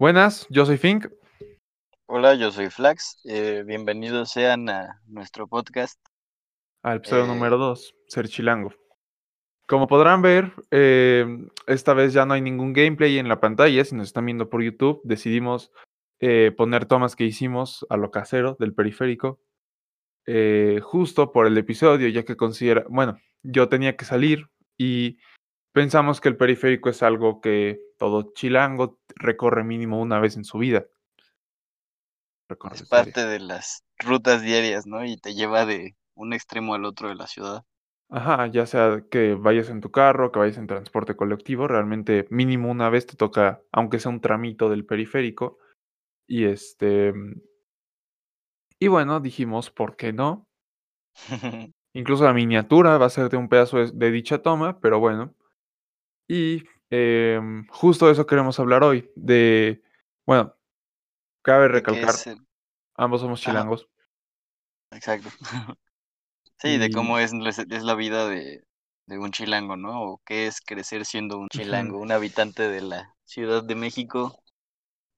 Buenas, yo soy Fink. Hola, yo soy Flax. Eh, bienvenidos sean a nuestro podcast. Al episodio número 2, Ser Chilango. Como podrán ver, eh, esta vez ya no hay ningún gameplay en la pantalla. Si nos están viendo por YouTube, decidimos eh, poner tomas que hicimos a lo casero del periférico. justo por el episodio, ya que considera, bueno, yo tenía que salir y pensamos que el periférico es algo que todo chilango recorre mínimo una vez en su vida. es parte de las rutas diarias, ¿no? Y te lleva de un extremo al otro de la ciudad. Ajá, ya sea que vayas en tu carro, que vayas en transporte colectivo, realmente mínimo una vez te toca, aunque sea un tramito del periférico. Y este. Y bueno, dijimos, ¿por qué no? Incluso la miniatura va a ser de un pedazo de, dicha toma, pero bueno. Y em, justo de eso queremos hablar hoy. De. Bueno, cabe recalcar. Ambos somos chilangos. Exacto. Sí, de cómo es, es la vida de, de, un chilango, ¿no? O qué es crecer siendo un chilango, un habitante de la Ciudad de México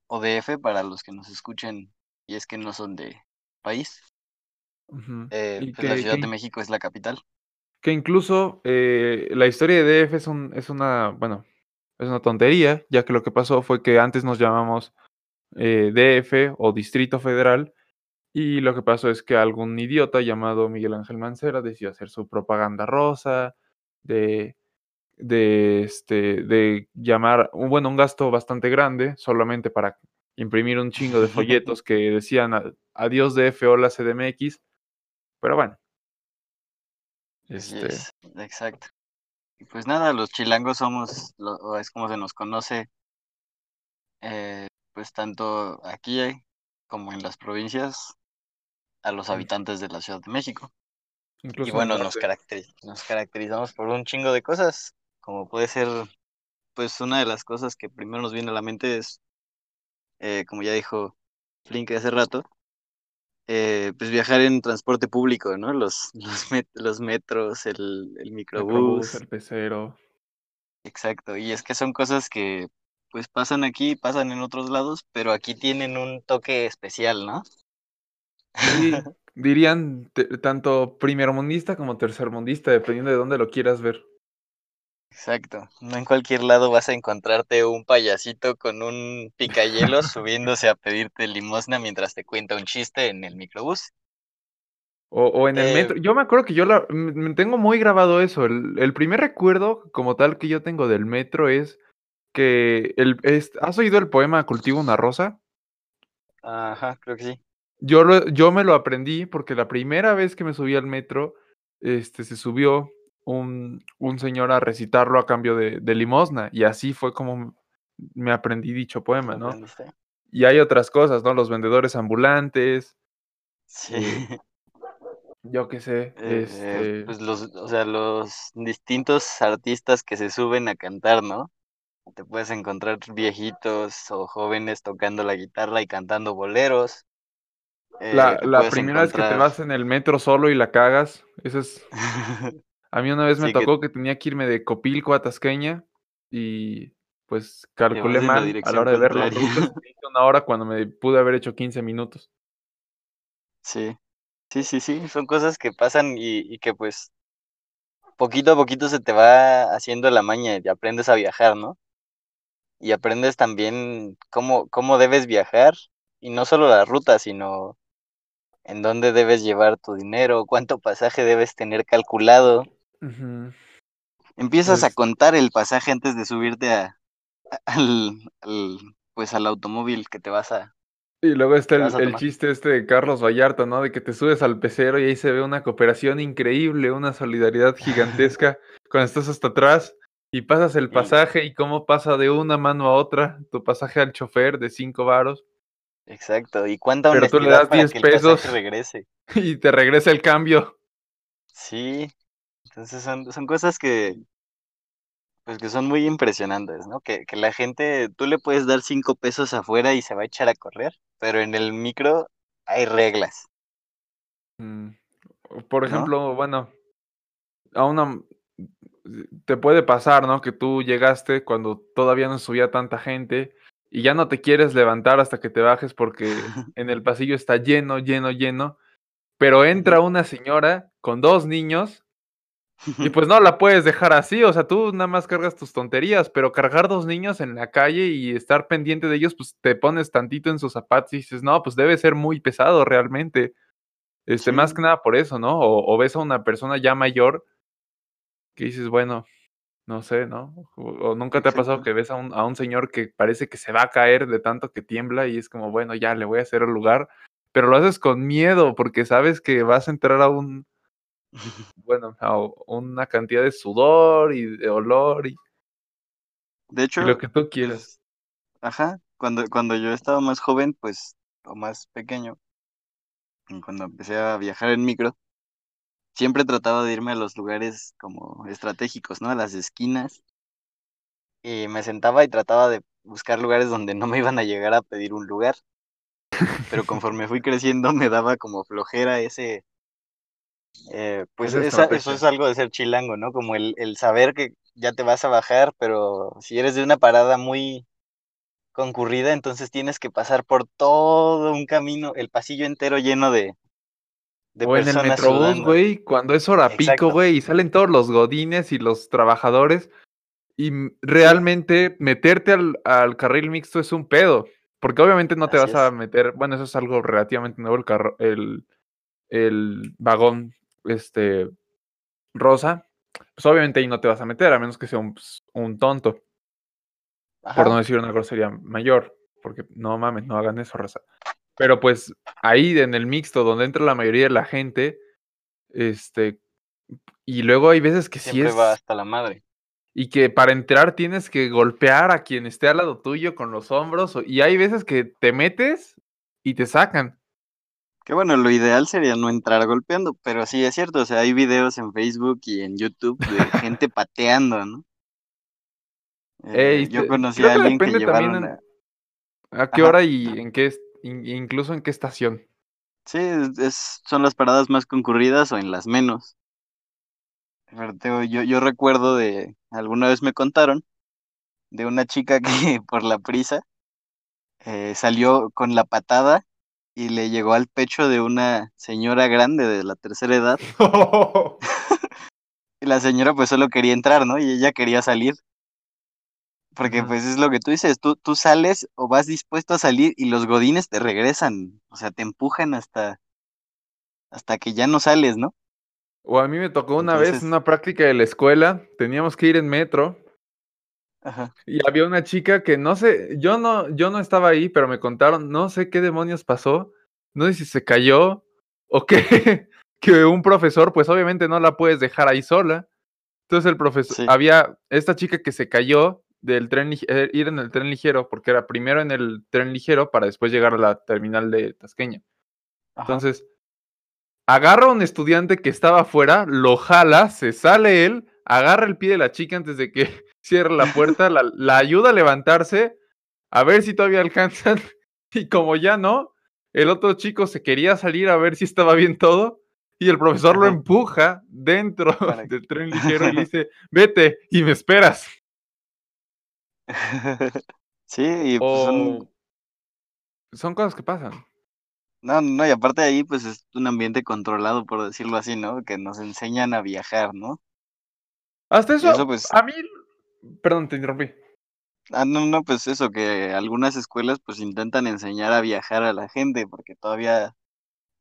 o DF para los que nos escuchen y es que no son de país. eh, pues la Ciudad de México es la capital. Que incluso eh, la historia de DF es, un, es una, bueno, es una tontería, ya que lo que pasó fue que antes nos llamamos eh, DF o Distrito Federal y lo que pasó es que algún idiota llamado Miguel Ángel Mancera decidió hacer su propaganda rosa, de, de, este, de llamar, un, bueno, un gasto bastante grande solamente para imprimir un chingo de folletos que decían adiós DF, hola CDMX, pero bueno. Este... exacto. Y pues nada, los chilangos somos, o es como se nos conoce, eh, pues tanto aquí como en las provincias, a los habitantes de la Ciudad de México. y bueno, nos, nos caracterizamos por un chingo de cosas, como puede ser, pues una de las cosas que primero nos viene a la mente es, eh, como ya dijo Flink hace rato, eh, pues viajar en transporte público, ¿no? Los, los, los metros, el, el microbús. El pecero. Exacto, y es que son cosas que pues pasan aquí, pasan en otros lados, pero aquí tienen un toque especial, ¿no? Sí, dirían tanto primermundista como tercermundista, dependiendo de dónde lo quieras ver. Exacto. No en cualquier lado vas a encontrarte un payasito con un picayelo subiéndose a pedirte limosna mientras te cuenta un chiste en el microbús. O, o en el metro. Eh, yo me acuerdo que yo la, tengo muy grabado eso. El, el, primer recuerdo como tal que yo tengo del metro es que el, es, ¿has oído el poema Cultivo una rosa? Ajá, creo que sí. Yo, lo, yo me lo aprendí porque la primera vez que me subí al metro, este, se subió un, un señor a recitarlo a cambio de, de, limosna y así fue como me aprendí dicho poema, ¿no? Y hay otras cosas, ¿no? Los vendedores ambulantes. Sí. Eh, yo qué sé. Eh, este... pues los, o sea, los distintos artistas que se suben a cantar, ¿no? Te puedes encontrar viejitos o jóvenes tocando la guitarra y cantando boleros. Eh, la, la primera vez que te vas en el metro solo y la cagas, eso es... A mí una vez me tocó que... tenía que irme de Copilco a Tasqueña y pues calculé mal a la hora de ver la ruta, una hora cuando me pude haber hecho 15 minutos. Sí, sí, sí, sí, son cosas que pasan y, y que pues poquito a poquito se te va haciendo la maña y aprendes a viajar, ¿no? Y aprendes también cómo, cómo debes viajar y no solo la ruta, sino en dónde debes llevar tu dinero, cuánto pasaje debes tener calculado. Empiezas a contar el pasaje antes de subirte a, al, pues al automóvil que te vas a. Y luego está el, chiste este de Carlos Vallarta, ¿no? De que te subes al pecero y ahí se ve una cooperación increíble, una solidaridad gigantesca cuando estás hasta atrás y pasas el pasaje y cómo pasa de una mano a otra tu pasaje al chofer de cinco varos. Exacto, y cuánta Pero tú le das 10 pesos regrese. y te regresa el cambio. Sí, entonces son, son cosas que, pues que son muy impresionantes, ¿no? Que, que la gente, tú le puedes dar cinco pesos afuera y se va a echar a correr, pero en el micro hay reglas. Mm, por ejemplo, bueno, a una te puede pasar, ¿no? Que tú llegaste cuando todavía no subía tanta gente y ya no te quieres levantar hasta que te bajes porque en el pasillo está lleno, lleno, lleno, pero entra una señora con dos niños y pues no la puedes dejar así, o sea, tú nada más cargas tus tonterías, pero cargar dos niños en la calle y estar pendiente de ellos, pues te pones tantito en sus zapatos y dices, no, pues debe ser muy pesado realmente. Este, más que nada por eso, ¿no? O, ves a una persona ya mayor que dices, bueno, no sé, ¿no? O, nunca te ha pasado que ves a un, a un señor que parece que se va a caer de tanto que tiembla y es como, bueno, ya le voy a hacer el lugar, pero lo haces con miedo porque sabes que vas a entrar a un, bueno, una cantidad de sudor y de olor y, de hecho, lo que tú quieras. Pues, ajá, cuando, cuando yo estaba más joven, pues, o más pequeño, cuando empecé a viajar en micro, siempre trataba de irme a los lugares como estratégicos, ¿no? A las esquinas. Y me sentaba y trataba de buscar lugares donde no me iban a llegar a pedir un lugar. Pero conforme fui creciendo me daba como flojera ese... Eh, pues eso es algo de ser chilango, ¿no? Como el, el saber que ya te vas a bajar, pero si eres de una parada muy concurrida, entonces tienes que pasar por todo un camino, el pasillo entero lleno de, o en el Metrobús, güey, cuando es hora pico, güey, y salen todos los godines y los trabajadores. Y realmente meterte al, al, carril mixto es un pedo. Porque obviamente no te vas a meter. Bueno, eso es algo relativamente nuevo, el carro, el, el vagón este rosa. Pues obviamente ahí no te vas a meter, a menos que sea un, pues, un tonto. Por no decir una grosería mayor. Porque no mames, no hagan eso, raza. Pero pues ahí en el mixto, donde entra la mayoría de la gente, este, y luego hay veces que Siempre sí es... va hasta la madre. Y que para entrar tienes que golpear a quien esté al lado tuyo con los hombros, y hay veces que te metes y te sacan. Que bueno, lo ideal sería no entrar golpeando, pero sí es cierto, o sea, hay videos en Facebook y en YouTube de gente pateando, ¿no? Eh, yo conocí a alguien que llevaron... a... qué hora y en qué incluso en qué estación. Sí, es, son las paradas más concurridas o en las menos. Yo, yo recuerdo de, alguna vez me contaron, de una chica que por la prisa eh, salió con la patada y le llegó al pecho de una señora grande de la tercera edad. y la señora pues solo quería entrar, ¿no? Y ella quería salir. Porque pues es lo que tú dices, tú, tú sales o vas dispuesto a salir y los godines te regresan, o sea, te empujan hasta, hasta que ya no sales, ¿no? O a mí me tocó una vez una práctica de la escuela, teníamos que ir en metro Ajá. y había una chica que no sé, yo no, yo no estaba ahí, pero me contaron, no sé qué demonios pasó, no sé si se cayó o qué, que un profesor, pues obviamente no la puedes dejar ahí sola. Entonces el profesor, había esta chica que se cayó del tren, eh, ir en el tren ligero, porque era primero en el tren ligero para después llegar a la terminal de Tasqueña. Entonces, agarra a un estudiante que estaba afuera, lo jala, se sale él, agarra el pie de la chica antes de que cierre la puerta, la, la ayuda a levantarse, a ver si todavía alcanzan, y como ya no, el otro chico se quería salir a ver si estaba bien todo, y el profesor lo empuja dentro del tren ligero y le dice, vete y me esperas. sí, y pues son... son cosas que pasan. No, no, y aparte de ahí, pues es un ambiente controlado, por decirlo así, ¿no? Que nos enseñan a viajar, ¿no? Hasta eso, pues... a mí, perdón, te interrumpí. Ah, no, no, pues eso, que algunas escuelas pues intentan enseñar a viajar a la gente porque todavía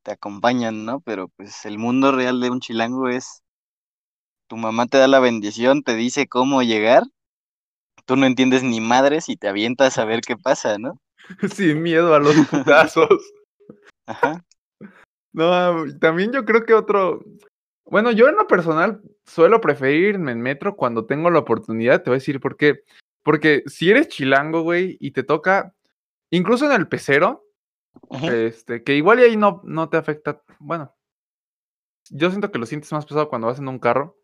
te acompañan, ¿no? Pero pues el mundo real de un chilango es, tu mamá te da la bendición, te dice cómo llegar tú no entiendes ni madres y te avientas a ver qué pasa, ¿no? Sin miedo a los putazos. Ajá. No, también yo creo que otro. Bueno, yo en lo personal suelo preferirme en metro cuando tengo la oportunidad. Te voy a decir por qué. Porque si eres chilango, güey, y te toca, incluso en el pecero, este, que igual y ahí no, no te afecta. Bueno, yo siento que lo sientes más pesado cuando vas en un carro.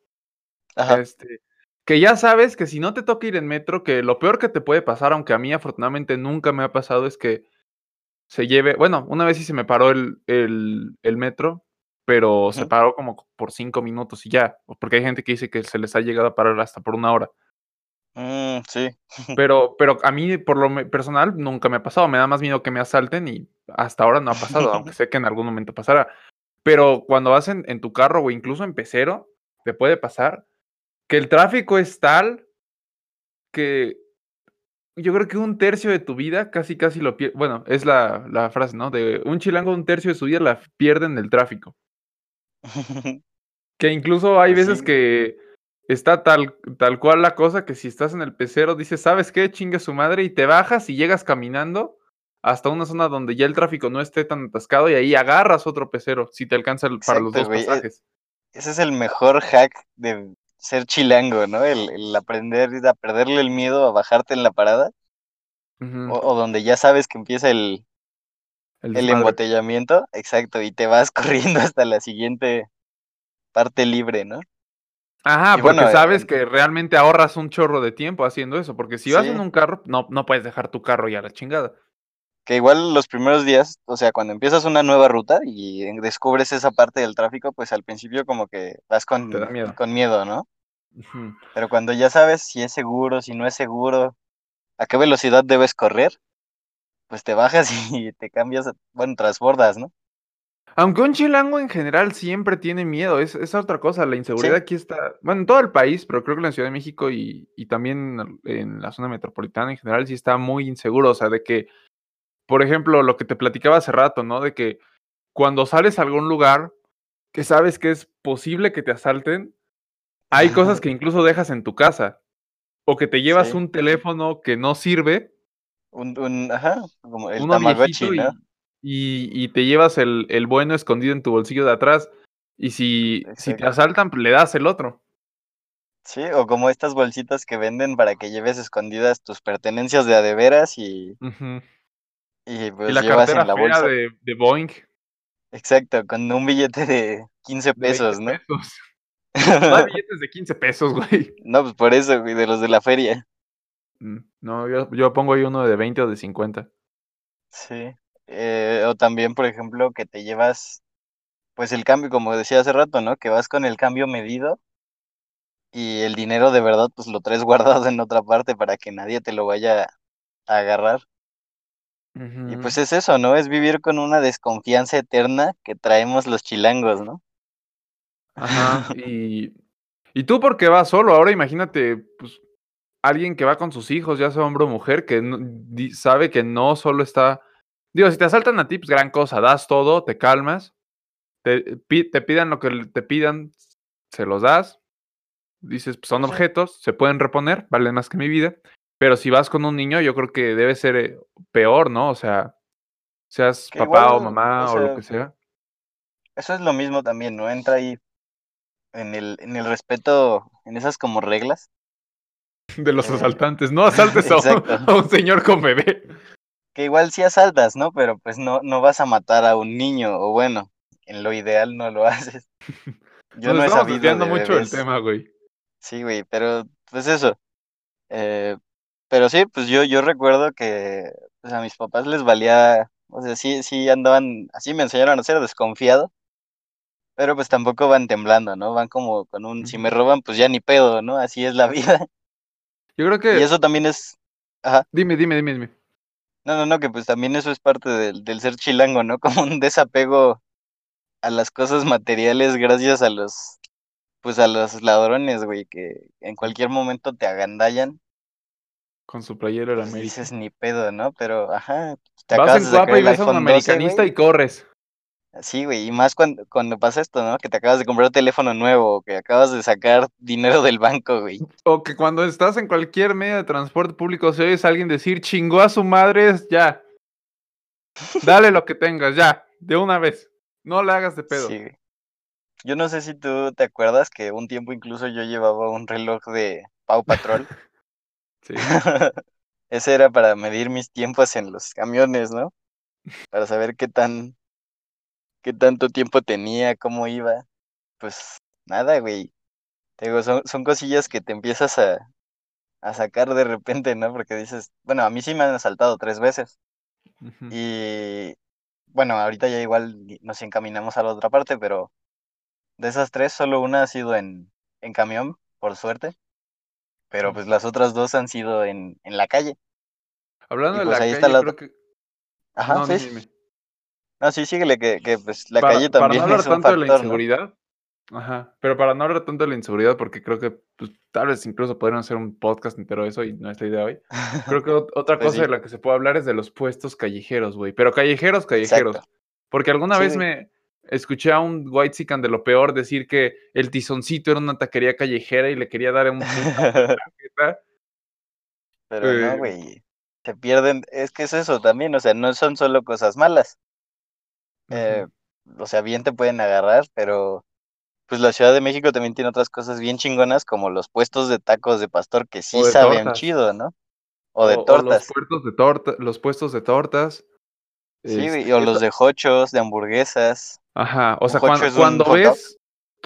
Ajá. Este, que ya sabes que si no te toca ir en metro, que lo peor que te puede pasar, aunque a mí afortunadamente nunca me ha pasado, es que se lleve, bueno, una vez sí se me paró el, el, el metro, pero se paró como por cinco minutos y ya, porque hay gente que dice que se les ha llegado a parar hasta por una hora. Mm, sí. Pero, pero a mí, por lo personal, nunca me ha pasado. Me da más miedo que me asalten y hasta ahora no ha pasado, aunque sé que en algún momento pasará. Pero cuando vas en, en tu carro o incluso en pecero, te puede pasar que el tráfico es tal que yo creo que un tercio de tu vida casi casi lo pierde. Bueno, es la, la frase, ¿no? De un chilango un tercio de su vida la pierde en el tráfico. Que incluso hay veces sí. que está tal, tal cual la cosa que si estás en el pecero dices, ¿sabes qué? Chingue su madre y te bajas y llegas caminando hasta una zona donde ya el tráfico no esté tan atascado y ahí agarras otro pecero si te alcanza el- para los dos e- pasajes. Ese es el mejor hack de ser chilango, ¿no? El, el aprender a perderle el miedo a bajarte en la parada o, o donde ya sabes que empieza el, el embotellamiento, exacto, y te vas corriendo hasta la siguiente parte libre, ¿no? Ajá, Y porque bueno, sabes en- que realmente ahorras un chorro de tiempo haciendo eso, porque si vas en un carro, no, no puedes dejar tu carro ya a la chingada. que igual los primeros días, o sea, cuando empiezas una nueva ruta y descubres esa parte del tráfico, pues al principio como que vas con, miedo. con miedo, ¿no? Pero cuando ya sabes si es seguro, si no es seguro, a qué velocidad debes correr, pues te bajas y te cambias, bueno, transbordas, ¿no? Aunque un chilango en general siempre tiene miedo, es, es otra cosa, la inseguridad aquí está, bueno, en todo el país, pero creo que en la Ciudad de México y, y también en- en la zona metropolitana en general sí está muy inseguro, o sea, de que, por ejemplo, lo que te platicaba hace rato, ¿no? De que cuando sales a algún lugar que sabes que es posible que te asalten, hay cosas que incluso dejas en tu casa, o que te llevas Sí. un teléfono que no sirve, Un, un, ajá, como el Tamagotchi, y, ¿no? y, y te llevas el, el bueno escondido en tu bolsillo de atrás. Y si, si te asaltan, le das el otro. Sí, o como estas bolsitas que venden para que lleves escondidas tus pertenencias de a de veras y, Ujú. y Y pues la llevas cartera en la bolsa. de, de Boeing Exacto, con un billete de 15 de 20 pesos, ¿no? pesos. No hay billetes de 15 pesos, güey. No, pues por eso, güey, de los de la feria. Mm, No, yo, yo pongo ahí uno de 20 o de 50. Sí. Eh, o también, por ejemplo, que te llevas, pues el cambio, como decía hace rato, ¿no? Que vas con el cambio medido y el dinero de verdad, pues lo traes guardado en otra parte para que nadie te lo vaya a agarrar. Y pues es eso, ¿no? Es vivir con una desconfianza eterna que traemos los chilangos, ¿no? Ajá. Y, y tú porque vas solo, ahora imagínate, pues, alguien que va con sus hijos, ya sea hombre o mujer, que no- di- sabe que no solo está... Digo, si te asaltan a ti, pues gran cosa, das todo, te calmas, te, pi- te pidan lo que te pidan, se los das, dices, pues son sí. objetos, se pueden reponer, valen más que mi vida, pero si vas con un niño, yo creo que debe ser eh, peor, ¿no? O sea, seas Que papá o mamá o o lo que sea, eso es lo mismo también, ¿no? Entra ahí en el, en el respeto, en esas como reglas. De los asaltantes, no asaltes a un, exacto. a un señor con bebé. Que igual sí asaltas, ¿no? Pero pues no, no vas a matar a un niño, o bueno, en lo ideal no lo haces. Yo Nos no he sabido de mucho bebés. tema, güey. Sí, güey, pero pues eso. Eh, pero sí, pues yo, yo recuerdo que pues, a mis papás les valía, o sea, sí, sí andaban, así me enseñaron a ser desconfiado, pero pues tampoco van temblando, ¿no? Van como con un, si me roban, pues ya ni pedo, ¿no? Así es la vida. Yo creo Y que... eso también es, ajá, Dime, dime, dime, dime. no, no, no, que pues también eso es parte del, del ser chilango, ¿no? Como un desapego a las cosas materiales gracias a los, pues a los ladrones, güey, que en cualquier momento te agandallan. Con su playero del Pues América. dices ni pedo, ¿no? Pero, ajá, te Vas en de guapa y ves a un iPhone 12, americanista güey. y corres. Sí, güey, y más cuando, cuando pasa esto, ¿no? Que te acabas de comprar un teléfono nuevo, o que acabas de sacar dinero del banco, güey. O que cuando estás en cualquier medio de transporte público, si oyes a alguien decir chingó a su madre, es ya. Dale lo que tengas, ya. De una vez. No le hagas de pedo. Sí. Yo no sé si tú te acuerdas que un tiempo incluso yo llevaba un reloj de Pau Patrol. Sí. Ese era para medir mis tiempos en los camiones, ¿no? Para saber qué tan, qué tanto tiempo tenía, cómo iba. Pues nada, güey. Te digo, son, son cosillas que te empiezas a, a sacar de repente, ¿no? Porque dices, bueno, a mí sí me han asaltado tres veces. Y bueno, ahorita ya igual nos encaminamos a la otra parte, pero de esas tres, solo una ha sido en, en camión, por suerte. pero pues las otras dos han sido en, en la calle. Hablando Y de pues la ahí calle, está la creo que... Ajá, no, sí. dime, No, sí, síguele que, que pues la para, calle para también no hablar es un tanto de la inseguridad, ajá, pero para no hablar tanto de la inseguridad, porque creo que pues, tal vez incluso podrían hacer un podcast entero de eso y no es la idea hoy. Creo que ot- otra Pues cosa sí. de la que se puede hablar es de los puestos callejeros, güey. Pero callejeros, callejeros. Exacto. Porque alguna Sí, vez me escuché a un white de lo peor decir que el tizoncito era una taquería callejera y le quería dar un. Pero no, Eh, güey. Se pierden, es que es eso también, o sea, no son solo cosas malas. Eh, o sea, bien te pueden agarrar, pero pues la Ciudad de México también tiene otras cosas bien chingonas, como los puestos de tacos de pastor que sí saben tortas. chido, ¿no? O de O, o los tortas. de torta, los puestos de tortas. Sí, Este, o los de hochos, de hamburguesas. Ajá, o sea, cuando, ves,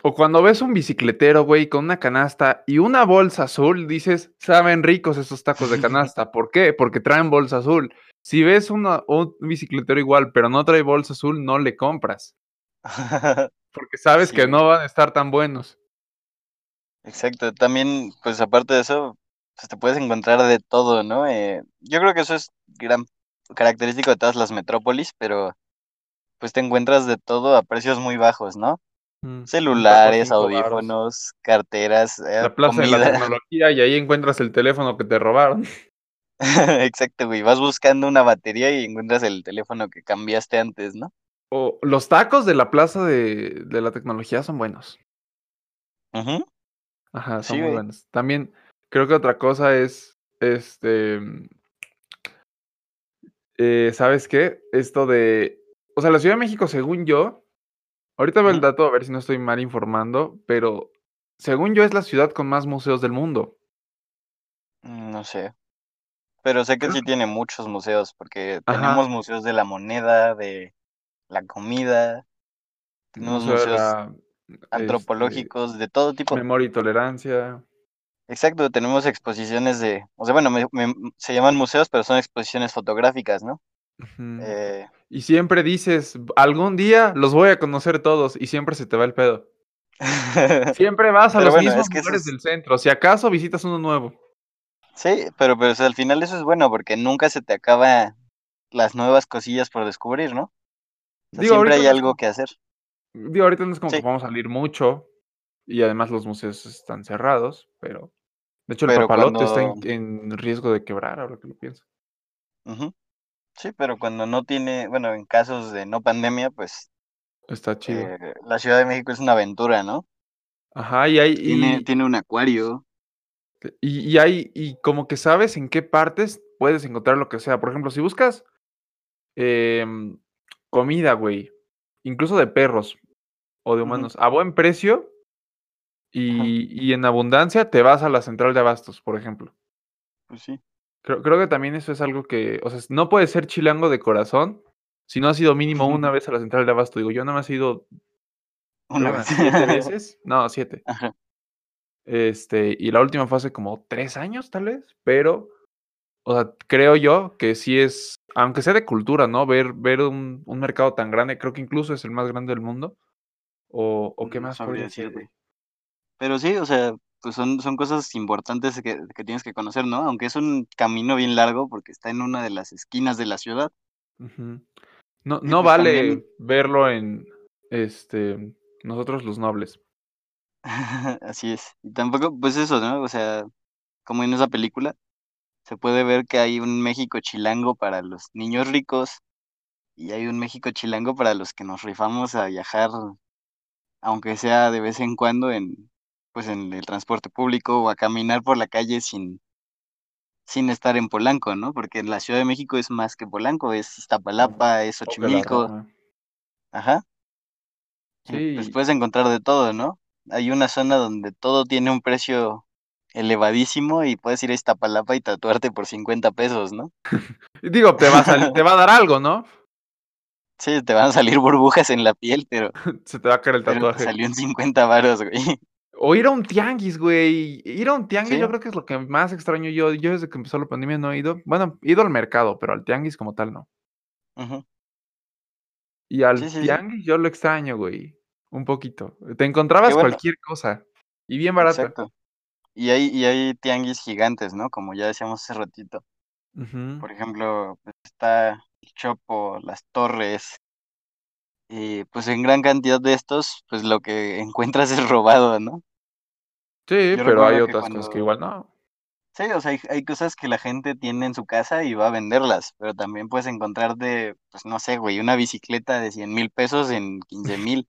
o cuando ves un bicicletero, güey, con una canasta y una bolsa azul, dices, saben ricos esos tacos de canasta. ¿Por qué? Porque traen bolsa azul. Si ves una- un bicicletero igual, pero no trae bolsa azul, no le compras. Porque sabes Sí, que no van a estar tan buenos. Exacto, también, pues aparte de eso, pues te puedes encontrar de todo, ¿no? Eh, yo creo que eso es gran característico de todas las metrópolis, pero pues te encuentras de todo a precios muy bajos, ¿no? Mm, Celulares, audífonos, carteras, eh, La plaza de la tecnología y ahí encuentras el teléfono que te robaron. Exacto, güey, vas buscando una batería y encuentras el teléfono que cambiaste antes, ¿no? O los tacos de la plaza de, de la tecnología son buenos. Ujú, Ajá, son Sí, muy buenos. También creo que otra cosa es, este, eh, ¿sabes qué? Esto de, o sea, la Ciudad de México, según yo, ahorita veo el dato a ver si no estoy mal informando, pero según yo es la ciudad con más museos del mundo. Mm, No sé, pero sé que sí tiene muchos museos, porque Ajá. tenemos museos de la moneda, de la comida, tenemos Museo museos la este, antropológicos, de todo tipo. memoria y tolerancia. Exacto, tenemos exposiciones de, o sea, bueno, me- me- se llaman museos, pero son exposiciones fotográficas, ¿no? Eh, Y siempre dices, algún día los voy a conocer todos y siempre se te va el pedo. Siempre vas a Pero los bueno, mismos es que eso lugares es- del centro. Si acaso visitas uno nuevo. Sí, pero, pero o sea, al final eso es bueno porque nunca se te acaba las nuevas cosillas por descubrir, ¿no? O sea, Digo, siempre hay no algo que hacer. Digo, ahorita no es como Sí. que vamos a salir mucho. Y además los museos están cerrados, pero. De hecho, el Pero papalote está en, riesgo de quebrar, ahora que lo pienso. Sí, pero cuando no tiene, bueno, en casos de no pandemia, pues Está chido. eh, la Ciudad de México es una aventura, ¿no? Ajá, y hay. Tiene, Y, tiene un acuario. Y, y hay. Y como que sabes en qué partes puedes encontrar lo que sea. Por ejemplo, si buscas em, comida, güey. Incluso de perros o de humanos. A buen precio. Y, y en abundancia te vas a la central de abastos, por ejemplo. Pues sí. Creo, creo que también eso es algo que, o sea, no puedes ser chilango de corazón si no has ido mínimo una vez a la central de abasto. Digo, yo nada más he ido Una vez. siete veces. No, siete. Ajá. Este, y la última fue hace como tres años, tal vez, pero, o sea, creo yo que sí es, aunque sea de cultura, ¿no? Ver, ver un, un mercado tan grande, creo que incluso es el más grande del mundo. O, o qué No más podría güey. Pero sí, o sea, pues son, son cosas importantes que, que tienes que conocer, ¿no? Aunque es un camino bien largo porque está en una de las esquinas de la ciudad. No, no pues vale también- verlo en, este, nosotros los nobles. Así es. Y tampoco, pues eso, ¿no? O sea, como en esa película, se puede ver que hay un México chilango para los niños ricos y hay un México chilango para los que nos rifamos a viajar, aunque sea de vez en cuando, en, pues en el transporte público o a caminar por la calle sin, sin estar en Polanco, ¿no? Porque en la Ciudad de México es más que Polanco, es Iztapalapa, es Xochimilco, ajá. Sí. pues puedes encontrar de todo, ¿no? Hay una zona donde todo tiene un precio elevadísimo y puedes ir a Iztapalapa y tatuarte por 50 pesos, ¿no? Digo, te va, a te va a dar algo, ¿no? Sí, te van a salir burbujas en la piel, pero, Se te va a caer el tatuaje. salió en 50 varos, güey. O ir a un tianguis, güey. Ir a un tianguis Sí. yo creo que es lo que más extraño yo. Yo desde que empezó la pandemia no he ido. Bueno, he ido al mercado, pero al tianguis como tal no. Y al Sí, sí, sí. tianguis yo lo extraño, güey. Un poquito. Te encontrabas bueno. cualquier cosa. Y bien barata. Exacto. Y hay, y hay tianguis gigantes, ¿no? Como ya decíamos hace ratito. Por ejemplo, está el Chopo, las Torres. Y pues en gran cantidad de estos, pues lo que encuentras es robado, ¿no? Sí, Yo pero hay otras cosas que igual no. Sí, o sea, hay, hay cosas que la gente tiene en su casa y va a venderlas, pero también puedes encontrarte, pues no sé, güey, una bicicleta de 100 mil pesos en 15 mil.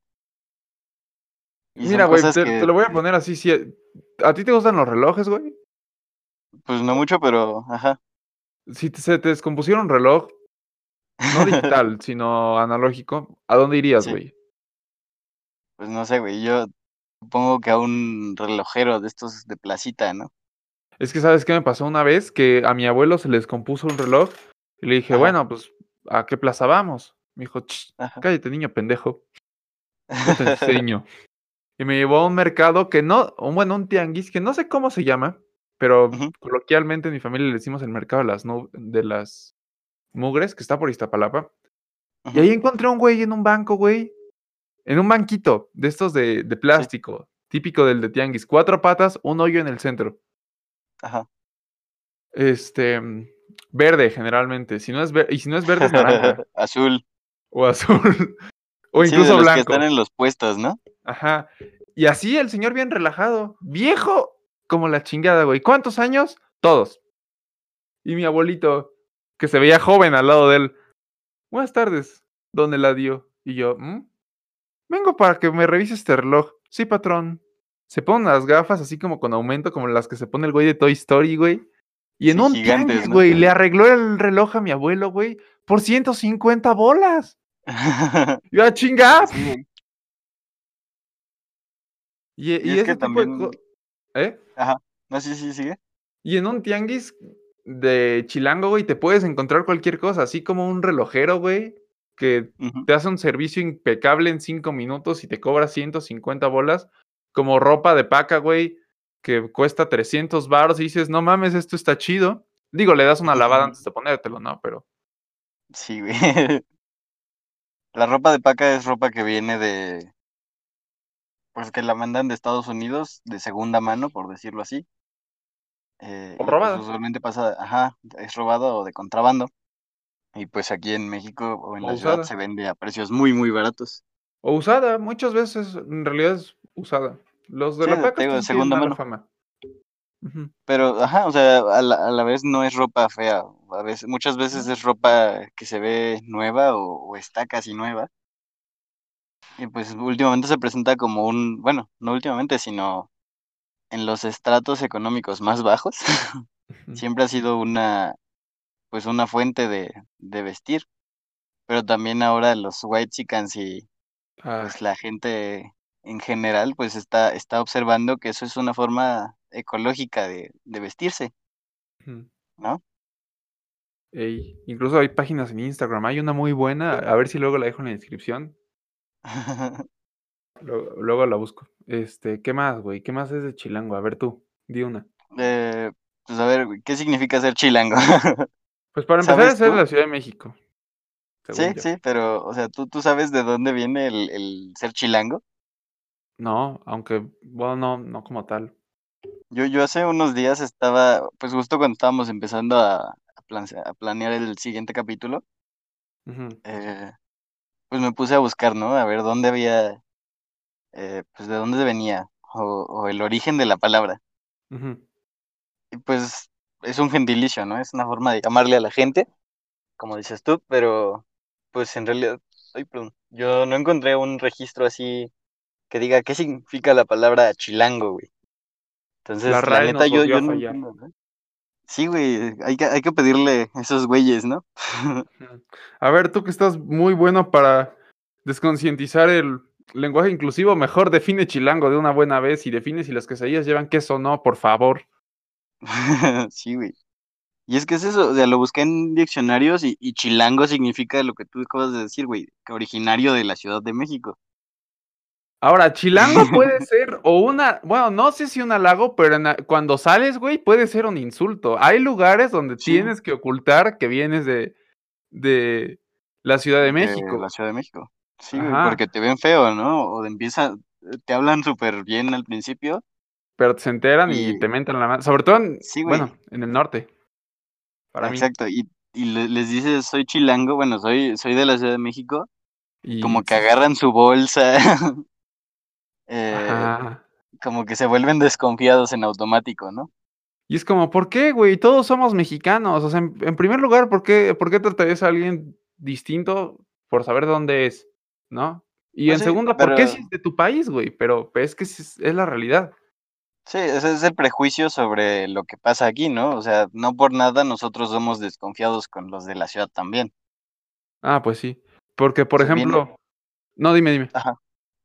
Y Mira, güey, te, que, te lo voy a poner así. Si, ¿A ti te gustan los relojes, güey? pues no mucho, pero, ajá. Si te- se te descompusiera un reloj, no digital, sino analógico, ¿a dónde irías, Sí. güey? Pues no sé, güey, yo supongo que a un relojero de estos de placita, ¿no? Es que, ¿sabes qué me pasó una vez? Que a mi abuelo se le descompuso un reloj y le dije, Ajá. bueno, pues, ¿a qué plaza vamos? Me dijo, "Ch, Ajá. cállate, niño pendejo. No te enseño. Y me llevó a un mercado que no, bueno, un tianguis que no sé cómo se llama, pero coloquialmente en mi familia le decimos el mercado de las, de las mugres, que está por Iztapalapa. Y Ujú. ahí encontré a un güey en un banco, güey. En un banquito de estos de, de plástico, típico del de tianguis. Cuatro patas, un hoyo en el centro. Ajá. Este, verde generalmente. Si no es y si no es verde, es naranja. Azul. o azul. o Sí, de incluso los que blanco. están en los puestos, ¿no? Ajá. Y así el señor bien relajado. Viejo como la chingada, güey. ¿Cuántos años? Todos. Y mi abuelito, que se veía joven al lado de él. Buenas tardes, don Eladio. Y yo, "¿Mm? Vengo para que me revise este reloj. Sí, patrón. Se ponen las gafas así como con aumento, como las que se pone el güey de Toy Story, güey. Y en Sí, un gigantes, tianguis, ¿no? güey, le arregló el reloj a mi abuelo, güey, por 150 bolas. Yo, "Ah, chinga. Sí, güey. Y, Y y es que ese tipo de también- co- ¿Eh? Ajá. No, sí, sí, sigue. Y en un tianguis de chilango, güey, te puedes encontrar cualquier cosa, así como un relojero, güey, que te hace un servicio impecable en cinco minutos y te cobra 150 bolas, como ropa de paca, güey, que cuesta 300 baros y dices, no mames, esto está chido. Digo, le das una lavada antes de ponértelo, ¿no? Pero Sí, güey. La ropa de paca es ropa que viene de, pues que la mandan de Estados Unidos de segunda mano, por decirlo así. Eh, O pues robada. usualmente pasa, ajá, es robado o de contrabando. Y pues aquí en México o en O la ciudad se vende a precios muy, muy baratos. O usada, muchas veces en realidad es usada. Los de Sí, la paca de segunda mano. fama. Pero, ajá, o sea, a la, a la vez no es ropa fea. A veces, muchas veces es ropa que se ve nueva o, o está casi nueva. Y pues últimamente se presenta como un, bueno, no últimamente, sino en los estratos económicos más bajos, siempre ha sido una, pues una fuente de, de vestir. Pero también ahora los whitexicans y Ah, pues la gente en general, pues está, está observando que eso es una forma ecológica de, de vestirse. ¿no? Ey, incluso hay páginas en Instagram. Hay una muy buena. A ver si luego la dejo en la descripción. Luego, luego la busco. Este, ¿qué más, güey? ¿Qué más es de Chilango? A ver tú, di una. Eh, pues a ver, ¿qué significa ser chilango? Pues para empezar ¿Sabes es ser la Ciudad de México. Sí, yo. sí, pero, o sea, ¿tú, tú sabes de dónde viene el, el ser chilango? No, aunque, bueno, no, no como tal. Yo, yo hace unos días estaba, pues justo cuando estábamos empezando a, a plan- a planear el siguiente capítulo, eh, pues me puse a buscar, ¿no? A ver dónde había, eh, pues de dónde venía, o, o el origen de la palabra. Y pues es un gentilicio, ¿no? Es una forma de llamarle a la gente, como dices tú, pero pues en realidad, ay, perdón, yo no encontré un registro así que diga qué significa la palabra chilango, güey. Entonces, La neta, yo, yo no entiendo, ¿no? Sí, güey, hay que, hay que pedirle a esos güeyes, ¿no? A ver, tú que estás muy bueno para desconcientizar el lenguaje inclusivo, mejor define Chilango de una buena vez y define si las quesadillas llevan queso o no, por favor. Sí, güey. Y es que es eso, o sea, lo busqué en diccionarios y, y chilango significa lo que tú acabas de decir, güey, que originario de la Ciudad de México. Ahora, chilango puede ser o una, bueno, no sé si un halago, pero en cuando sales, güey, puede ser un insulto. Hay lugares donde Sí. tienes que ocultar que vienes de, de la Ciudad de de México. la Ciudad de México. Sí, güey, Ajá. porque te ven feo, ¿no? O de empieza, te hablan súper bien al principio pero se enteran y, Y- te mentan la mano. Sobre todo, en, Sí, bueno, en el norte. Para mí. Exacto, y, y le- les dices, soy chilango, bueno, soy, soy de la Ciudad de México, Y, como que agarran su bolsa, eh, Ajá. como que se vuelven desconfiados en automático, ¿no? Y es como, ¿por qué, güey? Todos somos mexicanos. O sea, en, en primer lugar, ¿por qué, ¿por qué tratarías a alguien distinto por saber dónde es? ¿No? Y Pues en sí, segunda, ¿por qué si es de tu país, güey? Pero es que es, es la realidad. Sí, ese es el prejuicio sobre lo que pasa aquí, ¿no? O sea, no por nada nosotros somos desconfiados con los de la ciudad también. Ah, pues sí. Porque, por viene- ejemplo. No, dime, dime.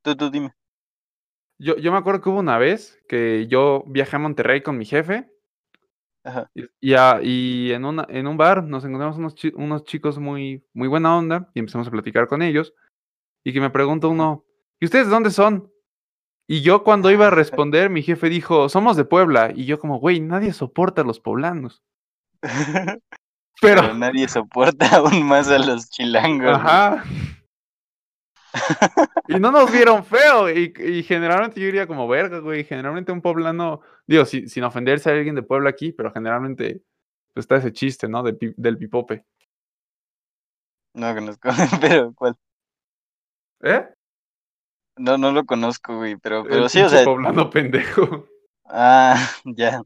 Tú, tú dime. Yo, yo me acuerdo que hubo una vez que yo viajé a Monterrey con mi jefe. Ajá. Y, a- y en, una, en un bar nos encontramos unos, chi- unos chicos muy, muy buena onda y empezamos a platicar con ellos. Y que me pregunta uno, ¿y ustedes de dónde son? Y yo cuando iba a responder, mi jefe dijo, somos de Puebla. Y yo como, güey, nadie soporta a los poblanos. Pero Pero, nadie soporta aún más a los chilangos. güey. y no nos vieron feo. Y, y generalmente yo diría como, verga, güey. Generalmente un poblano, digo, si- sin ofenderse a alguien de Puebla aquí, pero generalmente pues, está ese chiste, ¿no? De del pipope. No conozco, pero ¿cuál? ¿Eh? No, no lo conozco, güey, pero, pero El sí, o sea, poblano pendejo. ah, ya.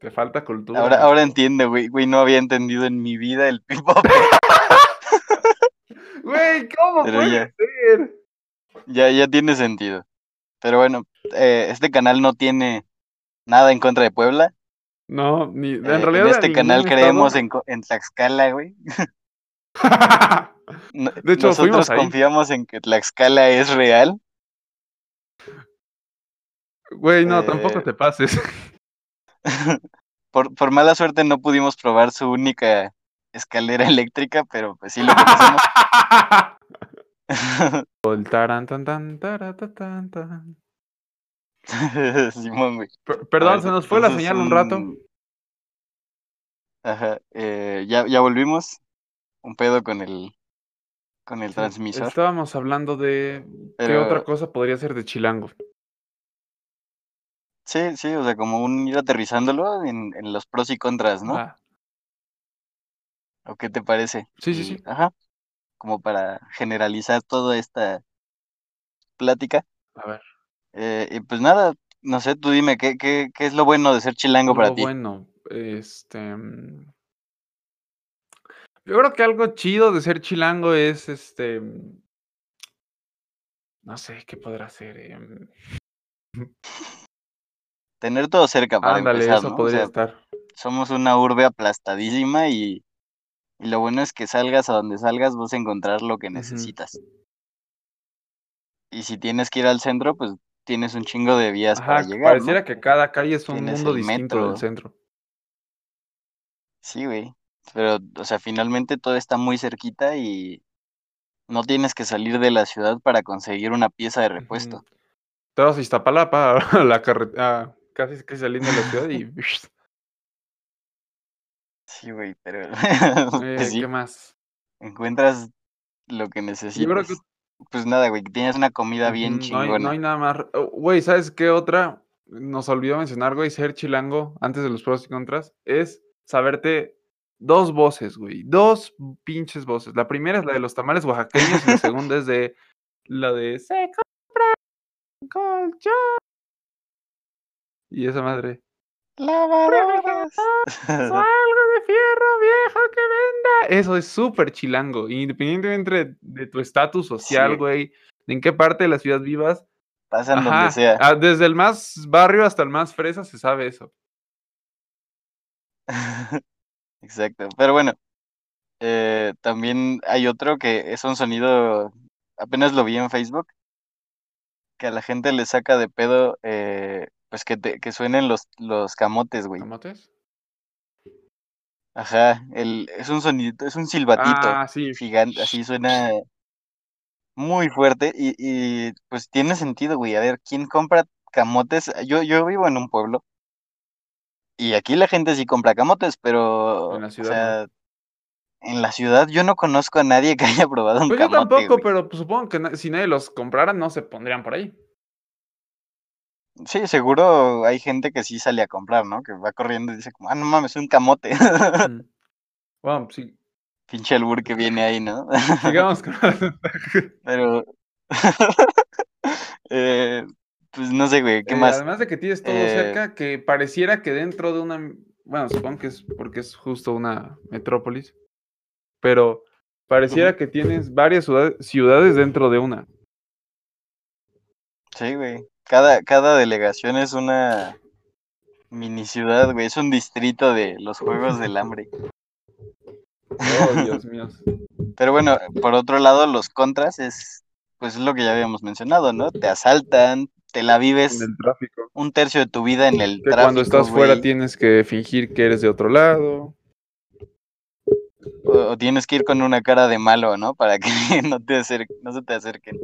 Te falta cultura. Ahora, ahora entiendo, güey, güey, no había entendido en mi vida el pipope. Güey, ¿cómo Pero puede ya. ser? Ya, ya tiene sentido. Pero bueno, eh, este canal no tiene nada en contra de Puebla. No, ni, en Eh, realidad. en este canal creemos en, en Tlaxcala, güey. De hecho, nosotros ahí. confiamos en que Tlaxcala es real. Güey, no, tampoco Eh, te pases. Por, por mala suerte no pudimos probar su única escalera eléctrica, pero pues sí lo conocemos. Tan, tan, tan, tan. Simón, güey. Per- Perdón, ver, se nos fue la señal un rato. Ajá, eh, ya, ya volvimos. Un pedo con el, con el Sí, transmisor. Estábamos hablando de qué otra cosa podría ser de Chilango. Sí, sí, o sea, como un ir aterrizándolo en, en los pros y contras, ¿no? Ah, ¿O qué te parece? Sí, sí, Y- sí. Ajá, como para generalizar toda esta plática. a ver. Eh, y pues nada, no sé, tú dime, ¿qué, qué, qué es lo bueno de ser chilango para Lo ti? bueno, este. mm, Yo creo que algo chido de ser chilango es este. mm, No sé qué podrá ser. em, Tener todo cerca para Ándale, empezar, eso ¿no? O podría sea, estar. somos una urbe aplastadísima y, y lo bueno es que salgas a donde salgas vas a encontrar lo que necesitas. Y si tienes que ir al centro, pues tienes un chingo de vías para llegar, ¿no? pareciera que cada calle es un Tienes mundo distinto metro. del centro. Sí, güey. Pero, o sea, finalmente todo está muy cerquita y no tienes que salir de la ciudad para conseguir una pieza de repuesto. Ujú. Te vas a Iztapalapa, la carretera, casi casi saliendo de la ciudad y. Sí, güey, pero Eh, pues sí, ¿Qué más? encuentras lo que Yo creo necesitas. que Pues nada, güey, que tienes una comida bien no, hay, chingona. no hay nada más. oh, Güey, ¿sabes qué otra? Nos olvidó mencionar, güey, ser chilango antes de los pros y contras. Es saberte dos voces, güey. Dos pinches voces. La primera es la de los tamales oaxaqueños y la segunda es de la de se compra colchón. Y esa madre. Lavadoras. "Eso, algo de fierro viejo que venda. Eso es súper chilango. Independientemente de, de tu estatus social, Sí. güey, de en qué parte de la ciudad vivas, Pasan donde Ajá, sea. ah, desde el más barrio hasta el más fresa se sabe eso. Exacto. Pero bueno, eh, también hay otro que es un sonido, apenas lo vi en Facebook, que a la gente le saca de pedo, eh, pues que, te, que suenen los, los camotes, güey. ¿Camotes? Ajá, el, es un sonidito, es un silbatito Ah, sí. gigante, así suena muy fuerte y, y pues tiene sentido, güey. A ver, ¿quién compra camotes? Yo, yo vivo en un pueblo y aquí la gente sí compra camotes, pero, En la o ciudad sea, en la ciudad yo no conozco a nadie que haya probado un Pues yo camote, tampoco, güey. pero pues, supongo que na- si nadie los comprara no se pondrían por ahí. Sí, seguro hay gente que sí sale a comprar, ¿no? Que va corriendo y dice como, ah, no mames, un camote. Mm. Bueno, sí. Pinche albur que viene ahí, ¿no? Sigamos con Pero, eh, pues no sé, güey, ¿qué Eh, más? Además de que tienes todo Eh, cerca, que pareciera que dentro de una. Bueno, supongo que es porque es justo una metrópolis. Pero pareciera que tienes varias ciudad- ciudades dentro de una. Sí, güey. Cada, cada delegación es una mini ciudad, güey. Es un distrito de los Juegos del Hambre. Oh, Dios mío. Pero bueno, por otro lado, los contras es, pues es lo que ya habíamos mencionado, ¿no? Te asaltan, te la vives En el tráfico. un tercio de tu vida en el Que tráfico, cuando estás fuera tienes que fingir que eres de otro lado. O, o tienes que ir con una cara de malo, ¿no? Para que no te acer- no se te acerquen.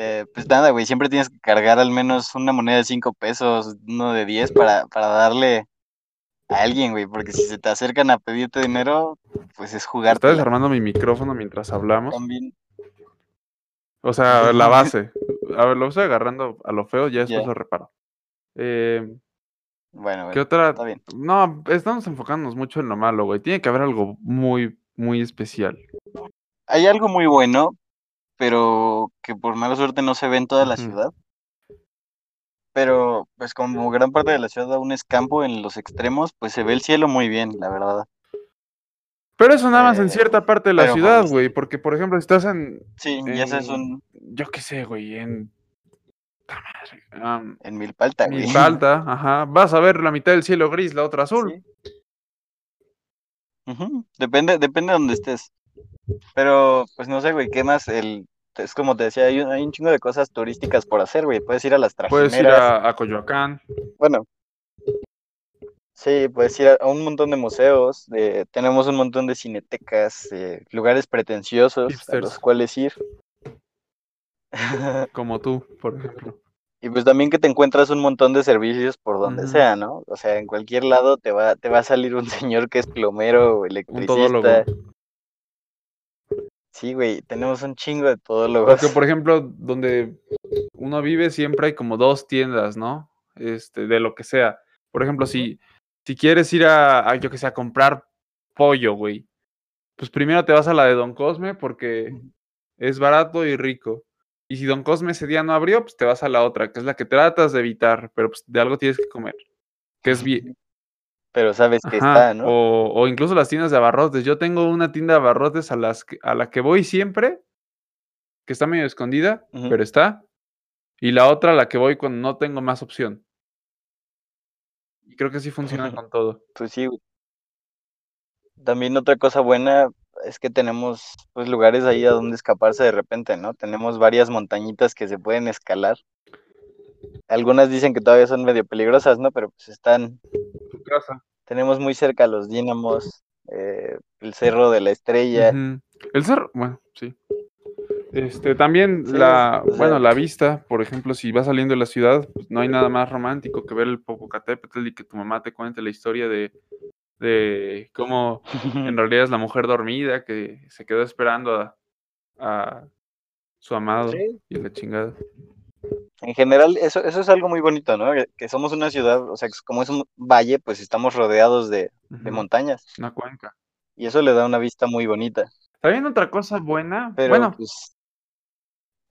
Eh, pues nada, güey, siempre tienes que cargar al menos una moneda de 5 pesos, uno de 10 para, para darle a alguien, güey, porque si se te acercan a pedirte dinero, pues es jugar desarmando mi micrófono mientras hablamos. también. O sea, la base. A ver, lo estoy agarrando a lo feo, ya después Ya. lo reparo. Eh, Bueno, ¿Qué otra? está bien. No, estamos enfocándonos mucho en lo malo, güey. Tiene que haber algo muy, muy especial. Hay algo muy bueno, pero que por mala suerte no se ve en toda la ciudad. Pero, pues como gran parte de la ciudad aún es campo en los extremos, pues se ve el cielo muy bien, la verdad. Pero eso nada más en Eh, cierta parte de la ciudad, güey. Porque, por ejemplo, si estás en. Sí, y ese es en- un Yo qué sé, güey. En. am, en Milpalta, güey. Milpalta, ajá. Vas a ver la mitad del cielo gris, la otra azul. Sí. Depende, depende de donde estés. Pero, pues no sé, güey, ¿qué más? El, es como te decía, hay un, hay un chingo de cosas turísticas por hacer, güey. Puedes ir a las Puedes ir trajineras. a, a Coyoacán. Bueno, sí, puedes ir a, a un montón de museos. tenemos un montón de cinetecas, eh, lugares pretenciosos a los cuales ir. Como tú, por ejemplo. Y pues también que te encuentras un montón de servicios por donde sea, ¿no? O sea, en cualquier lado te va, te va a salir un señor que es plomero Un electricista. Sí, güey, tenemos un chingo de todólogos. Porque, por ejemplo, donde uno vive siempre hay como dos tiendas, ¿no? Este, de lo que sea. Por ejemplo, si, si quieres ir a, a, yo que sé, a comprar pollo, güey. Pues primero te vas a la de Don Cosme porque es barato y rico. Y si Don Cosme ese día no abrió, pues te vas a la otra, que es la que tratas de evitar, pero pues de algo tienes que comer. Que es bien. Pero sabes que Ajá, está, ¿no? o, o incluso las tiendas de abarrotes. Yo tengo una tienda de abarrotes a, las a la que voy siempre, que está medio escondida, pero está. Y la otra a la que voy cuando no tengo más opción. Y creo que sí funciona con todo. Pues sí. También otra cosa buena es que tenemos pues lugares ahí a donde escaparse de repente, ¿no? Tenemos varias montañitas que se pueden escalar. Algunas dicen que todavía son medio peligrosas, ¿no? Pero pues están, casa. tenemos muy cerca los dínamos, eh, el Cerro de la Estrella. El cerro, bueno, sí. Este, también Sí, la, o sea- bueno, la vista, por ejemplo, si vas saliendo de la ciudad, pues no hay nada más romántico que ver el Popocatépetl y que tu mamá te cuente la historia de, de cómo en realidad es la mujer dormida que se quedó esperando a, a su amado Sí. y la chingada. En general, eso, eso es algo muy bonito, ¿no? Que, que somos una ciudad, o sea, como es un valle, pues estamos rodeados de, de montañas. Una cuenca. Y eso le da una vista muy bonita. También otra cosa buena, Pero bueno, pues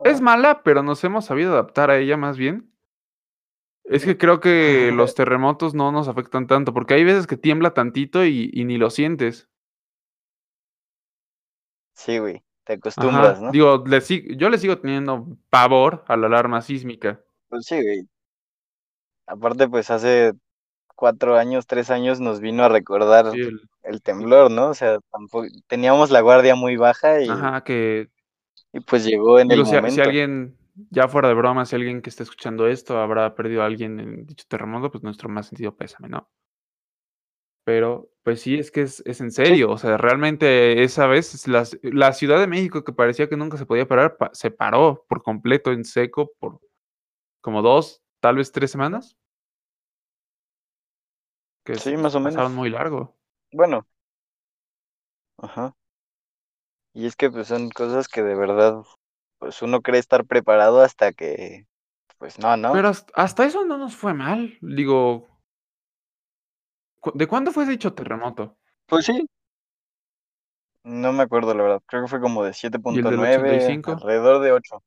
es mala, pero nos hemos sabido adaptar a ella más bien. Es que creo que los terremotos no nos afectan tanto, porque hay veces que tiembla tantito y, y ni lo sientes. sí, güey, te acostumbras, Ajá, ¿no? Digo, le yo le sigo teniendo pavor a la alarma sísmica. Pues sí, güey. Aparte, pues hace cuatro años, tres años nos vino a recordar Sí, el- el temblor, ¿no? O sea, tampoco teníamos la guardia muy baja y, Ajá, que y pues llegó en digo, el si, a- si momento. alguien, ya fuera de broma, si alguien que esté escuchando esto habrá perdido a alguien en dicho terremoto, pues nuestro más sentido pésame, ¿no? Pero, pues sí, es que es, es en serio, o sea, realmente esa vez la, la Ciudad de México que parecía que nunca se podía parar, pa- se paró por completo en seco por como dos, tal vez tres semanas. Que Sí, más o menos. muy largo. Bueno. Ajá. Y es que pues son cosas que de verdad, pues uno cree estar preparado hasta que pues no, ¿no? Pero hasta, hasta eso no nos fue mal. Digo, ¿de cuándo fue dicho terremoto? Pues sí. No me acuerdo, la verdad. Creo que fue como de del 7.9, 85? alrededor de 8.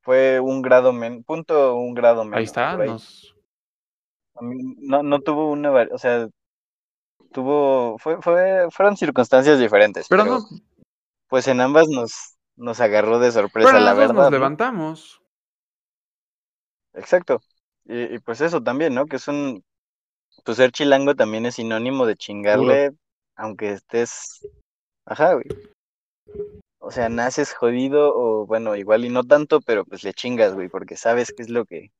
Fue un grado menos, punto un grado menos. Ahí está, ahí. nos... No, no tuvo una, o sea, tuvo, fue, fue, fueron circunstancias diferentes, Pero pero no, pues en ambas nos, nos agarró de sorpresa, pero la verdad. nos ¿no? levantamos. Exacto. Y, y pues eso también, ¿no? Que es un, pues ser chilango también es sinónimo de chingarle, aunque estés, ajá, güey. O sea, naces jodido o bueno, igual y no tanto, pero pues le chingas, güey, porque sabes qué es lo que,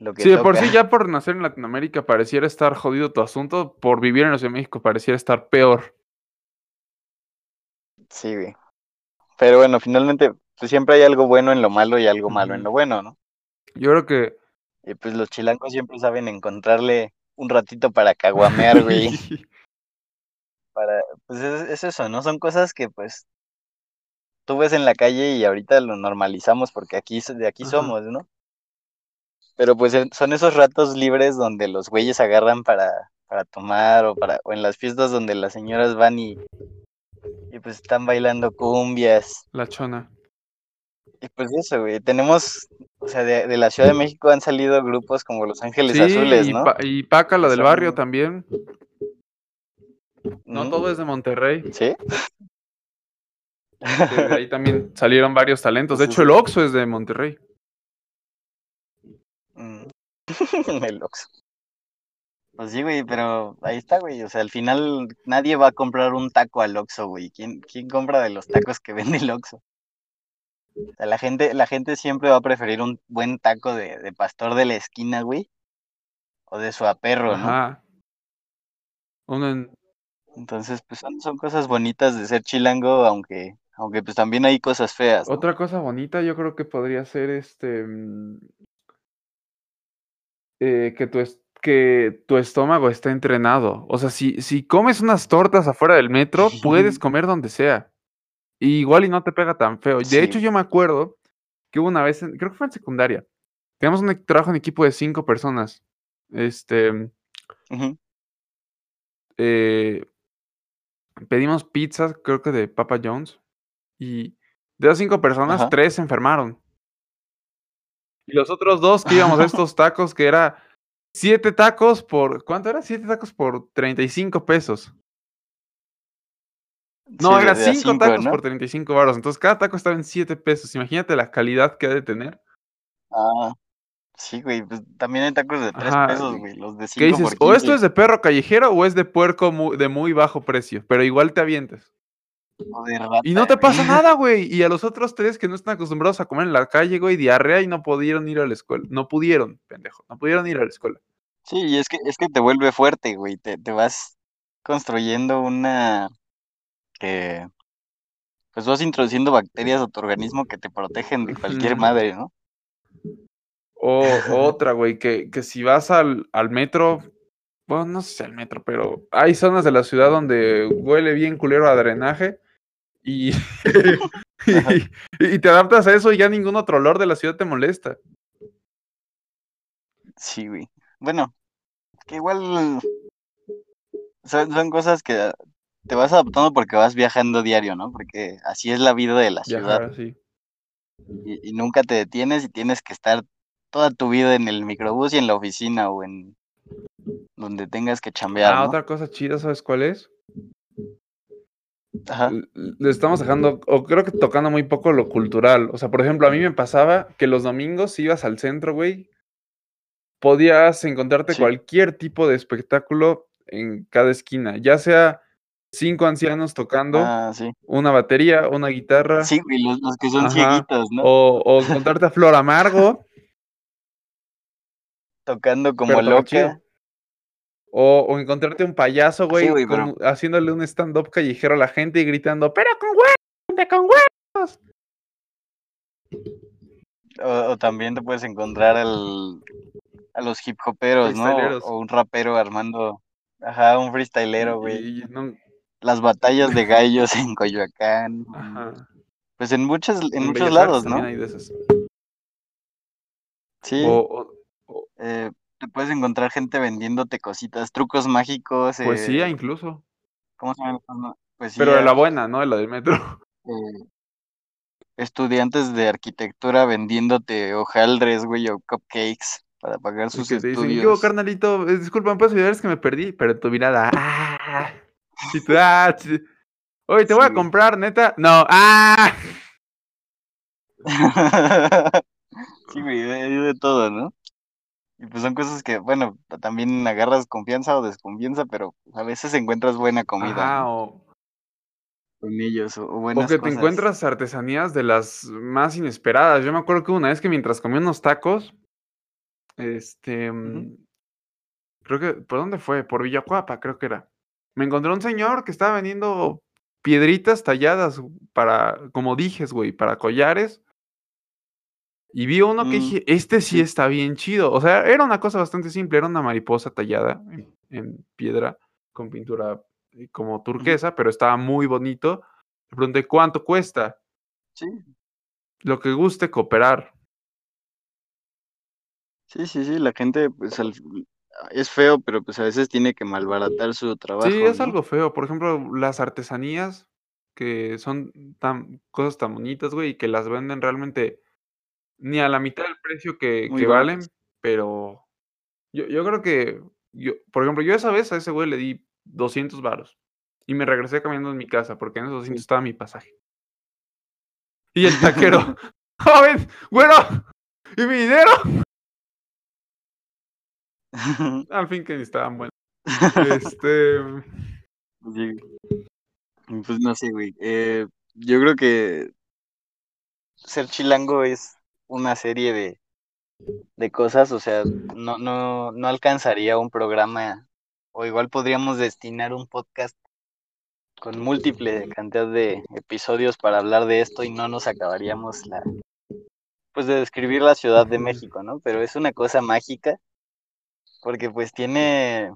lo que Sí, de por sí ya por nacer en Latinoamérica pareciera estar jodido tu asunto, por vivir en la Ciudad de México pareciera estar peor. Sí, güey. Pero bueno, finalmente, pues siempre hay algo bueno en lo malo y algo malo en lo bueno, ¿no? Yo creo que... Y pues los chilangos siempre saben encontrarle un ratito para caguamear, güey. Para, pues es, es eso, ¿no? Son cosas que pues tú ves en la calle y ahorita lo normalizamos porque aquí de aquí Ajá. somos, ¿no? Pero pues son esos ratos libres donde los güeyes agarran para, para tomar o para o en las fiestas donde las señoras van y, y pues están bailando cumbias. La chona. Y pues eso, güey, tenemos, o sea, de, de la Ciudad de México han salido grupos como Los Ángeles Sí, Azules, y, ¿no? Pa- y Paca, la del barrio también. No Mm, todo es de Monterrey. ¿Sí? de ahí también salieron varios talentos. De hecho, el Oxxo es de Monterrey. Mm. El Oxxo. Pues sí, güey, pero ahí está, güey. O sea, al final nadie va a comprar un taco al Oxxo, güey. ¿Quién, quién compra de los tacos que vende el Oxxo? O sea, la gente, la gente siempre va a preferir un buen taco de, de pastor de la esquina, güey. O de su aperro, ¿no? Uno en- Entonces, pues son, son cosas bonitas de ser chilango, aunque, aunque pues también hay cosas feas, ¿no? Otra cosa bonita yo creo que podría ser este mm, eh, que tu es- que tu estómago está entrenado. O sea, si, si comes unas tortas afuera del metro, puedes comer donde sea. Y igual y no te pega tan feo. De Sí. hecho, yo me acuerdo que hubo una vez, en- creo que fue en secundaria. Teníamos un trabajo en equipo de cinco personas. Este, Ujú. eh, pedimos pizzas, creo que de Papa John's. Y de las cinco personas, Ajá. tres se enfermaron. Y los otros dos que íbamos a estos tacos, que era siete tacos por. ¿Cuánto era? Siete tacos por 35 pesos. No, Sí, era de- de a cinco cinco, tacos ¿no? por 35 baros. Entonces cada taco estaba en 7 pesos. Imagínate la calidad que ha de tener. Ah, sí, güey, pues también hay tacos de tres Ajá, pesos, y- güey, los de ¿Qué cinco dices? por O esto 15, es de perro callejero o es de puerco de muy bajo precio. Pero igual te de rata, Y no te güey. pasa nada, güey. Y a los otros tres que no están acostumbrados a comer en la calle, güey, diarrea y no pudieron ir a la escuela. No pudieron, pendejo. No pudieron ir a la escuela. Sí, y es que, es que te vuelve fuerte, güey, te, te vas construyendo una que, pues vas introduciendo bacterias a tu organismo que te protegen de cualquier madre, ¿no? O otra, güey, que, que si vas al, al metro, bueno, no sé si al metro, pero hay zonas de la ciudad donde huele bien culero a drenaje y, y te adaptas a eso y ya ningún otro olor de la ciudad te molesta. Sí, güey. Bueno, que igual son, son cosas que te vas adaptando porque vas viajando diario, ¿no? Porque así es la vida de la ciudad. Y, y nunca te detienes y tienes que estar toda tu vida en el microbús y en la oficina o en donde tengas que chambear, Ah, ¿no? otra cosa chida, ¿sabes cuál es? Ajá. Le estamos dejando, o creo que tocando muy poco lo cultural. O sea, por ejemplo, a mí me pasaba que los domingos si ibas al centro, güey, podías encontrarte Sí. cualquier tipo de espectáculo en cada esquina, ya sea cinco ancianos tocando Ah, sí. una batería, una guitarra, Sí, güey, los, los que son Ajá, cieguitos, ¿no? o, o encontrarte a Flor Amargo, Tocando como loca. O, o encontrarte un payaso, güey, güey, con- haciéndole un stand-up callejero a la gente y gritando, pero con huevos, con huevos. O, o también te puedes encontrar al, a los hip hoperos, ¿no? O un rapero armando, ajá, un freestylero, güey. Y- y no- Las batallas de gallos en Coyoacán. ajá. Pues en muchas, en En muchos Bellas lados, Artes ¿no? también hay de esas. Sí, O, eh, te puedes encontrar gente vendiéndote cositas, trucos mágicos, poesía eh, incluso. ¿cómo se llama? No, Pero de la Poesía, buena, ¿no? De la del metro. eh, estudiantes de arquitectura vendiéndote hojaldres, güey, o cupcakes para pagar Y sus que te dicen, ¿qué hubo, estudios. carnalito? Eh, Disculpa, ¿me puedes ayudar? Es que me perdí. Pero tu mirada, ¡ah! Tú, ¡ah! ch- Oye, te voy Sí, a comprar, neta. No, ¡ah! Sí, güey, de, de todo, ¿no? Y pues son cosas que, bueno, también agarras confianza o desconfianza, pero a veces encuentras buena comida, ¿no? o, Con ellos, o, o o buenas que te encuentras artesanías de las más inesperadas. Yo me acuerdo que una vez que mientras comía unos tacos, este, mm, creo que, ¿por dónde fue? Por Villacuapa, creo que era. Me encontré un señor que estaba vendiendo piedritas talladas para, como dijes, güey, para collares. Y vi uno que Mm, dije, este sí está bien chido. O sea, era una cosa bastante simple, era una mariposa tallada en, en piedra con pintura eh, como turquesa, pero estaba muy bonito. Le pregunté, ¿cuánto cuesta? Sí, Lo que guste cooperar. sí, sí, sí, la gente, pues, al- es feo, pero pues a veces tiene que malbaratar su Sí, trabajo, es ¿no? algo feo. Por ejemplo, las artesanías que son tan cosas tan bonitas, güey, y que las venden realmente ni a la mitad del precio que, que valen, pero yo, yo creo que, yo, por ejemplo, yo esa vez a ese güey le di 200 varos y me regresé caminando en mi casa porque en esos 200 Sí. estaba mi pasaje. Y el taquero, joven, güero, ¿y mi dinero? Al fin que ni estaban buenos. Este. Pues no sé, güey. Eh, yo creo que ser chilango es una serie de, de cosas, o sea, no, no, no alcanzaría un programa, o igual podríamos destinar un podcast con múltiple cantidad de episodios para hablar de esto y no nos acabaríamos la, pues de describir la Ciudad de. México, ¿no? Pero es una cosa mágica, porque pues tiene,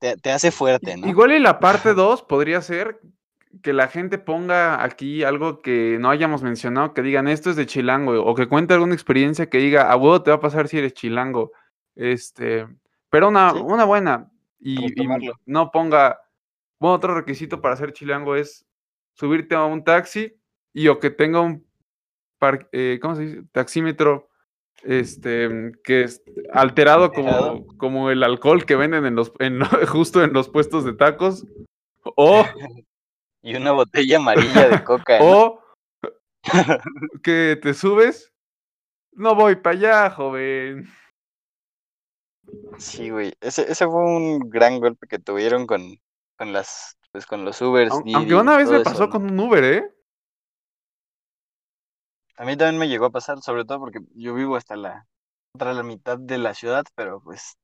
te, te hace fuerte, ¿no? igual y la parte 2 podría ser que la gente ponga aquí algo que no hayamos mencionado, que digan esto es de chilango, o que cuente alguna experiencia que diga, a huevo te va a pasar si eres chilango. Este, pero una, Sí, una buena. Y, no ponga, bueno, otro requisito para ser chilango es subirte a un taxi y o que tenga un par- eh, ¿cómo se dice? taxímetro este que es alterado como, como el alcohol que venden en los en, justo en los puestos de tacos. O Y una botella amarilla de coca, ¿no? o que te subes. No voy para allá joven. Sí, güey. Ese, ese fue un gran golpe que tuvieron con, con las, pues con los Ubers, Didi, aunque una vez me pasó con un Uber eh A mí también me llegó a pasar, sobre todo porque yo vivo hasta la otra la mitad de la ciudad, pero pues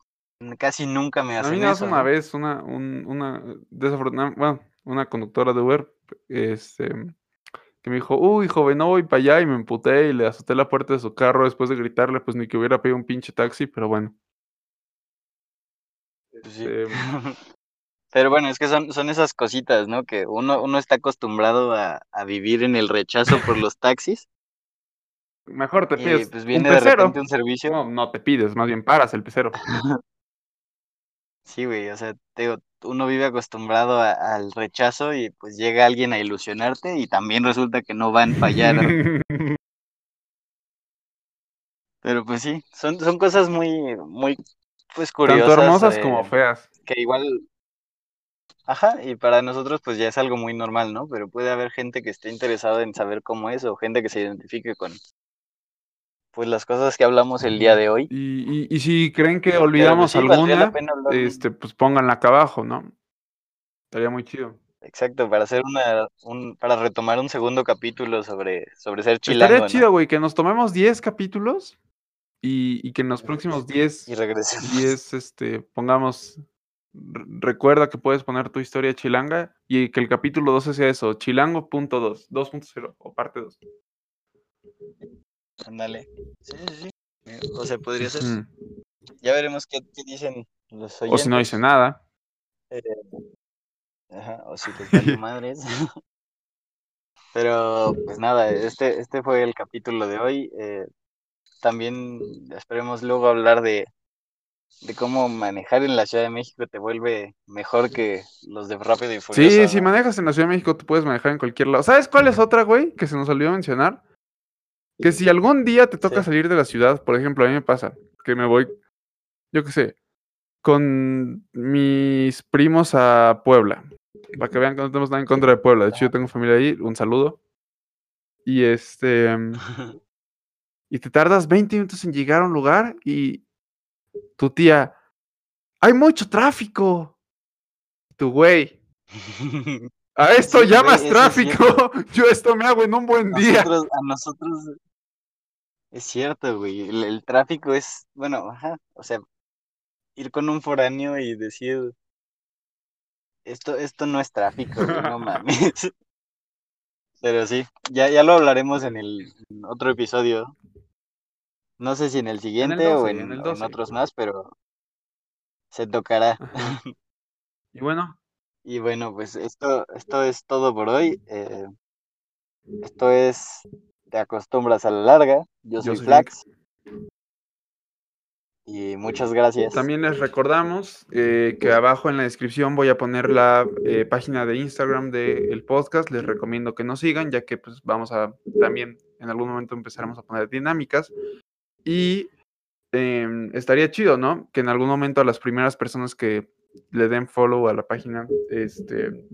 casi nunca me a mí hacen eso, una ¿no? vez una un- una desafortunada bueno una conductora de Uber este que me dijo, uy, joven, no voy para allá, y me emputé y le azoté la puerta de su carro después de gritarle, pues ni que hubiera pedido un pinche taxi, pero bueno. Pues sí. Este, Pero bueno, es que son, son esas cositas, ¿no? Que uno, uno está acostumbrado a, a vivir en el rechazo por los taxis mejor te y pides pues un viene de repente un servicio. No, no te pides, más bien paras el pecero. Sí, güey, o sea, te digo, uno vive acostumbrado a- al rechazo y pues llega alguien a ilusionarte y también resulta que no van allá, ¿no? Pero pues sí, son, son cosas muy, muy, pues curiosas. Tanto hermosas eh, como feas. que igual, ajá, y para nosotros pues ya es algo muy normal, ¿no? Pero puede haber gente que esté interesada en saber cómo es o gente que se identifique con, pues las cosas que hablamos el día de hoy. Y, y- y si creen que pues olvidamos sí, la alguna, este, pues pónganla acá abajo, ¿no? Estaría muy chido. Exacto, para hacer una, un, para retomar un segundo capítulo sobre, sobre ser Estaría chilango, ¿no? chido, güey, que nos tomemos 10 capítulos y, y que en los próximos 10 Y regresemos. 10, este, pongamos, re- recuerda que puedes poner tu historia chilanga y que el capítulo 12 sea eso, chilango.2, 2.0 o parte 2. Ándale. Sí, sí, sí. Eh, O sea, podría ser. Ya veremos qué, qué dicen los O oyentes. si no dice nada. Eh, ajá, o si vale madres. Pero, pues nada, este, este fue el capítulo de hoy. Eh, también esperemos luego hablar de, de cómo manejar en la Ciudad de México te vuelve mejor que los de Rápido y Furioso. Sí, si manejas en la Ciudad de México, tú puedes manejar en cualquier lado. ¿Sabes cuál es otra, güey? Que se nos olvidó mencionar. Que si algún día te toca Sí. salir de la ciudad, por ejemplo, a mí me pasa que me voy, yo qué sé, con mis primos a Puebla. Para que vean que no tenemos nada en contra de Puebla. De hecho, yo tengo familia ahí. Un saludo. Y este. Y te tardas 20 minutos en llegar a un lugar y tu tía. ¡Hay mucho tráfico! Tu güey. A esto Sí, llamas güey, eso es tráfico. Yo esto me hago en un buen día. A nosotros es cierto, güey. El, el tráfico es, bueno, ajá, o sea, ir con un foráneo y decir esto, esto no es tráfico, güey, no mames. Pero sí, ya, ya lo hablaremos en el en otro episodio. No sé si en el siguiente o 12, en, en el o en 12. otros más, pero se tocará. Ajá. Y bueno, Y bueno, pues esto, esto es todo por hoy. Eh, esto es Te acostumbras a la larga. Yo Yo soy Flax. Y muchas gracias. también les recordamos eh, que abajo en la descripción voy a poner la eh, página de Instagram del podcast. Les recomiendo que nos sigan, ya que pues vamos a también en algún momento empezaremos a poner dinámicas. Y em, estaría chido, ¿no? Que en algún momento a las primeras personas que le den follow a la página, este,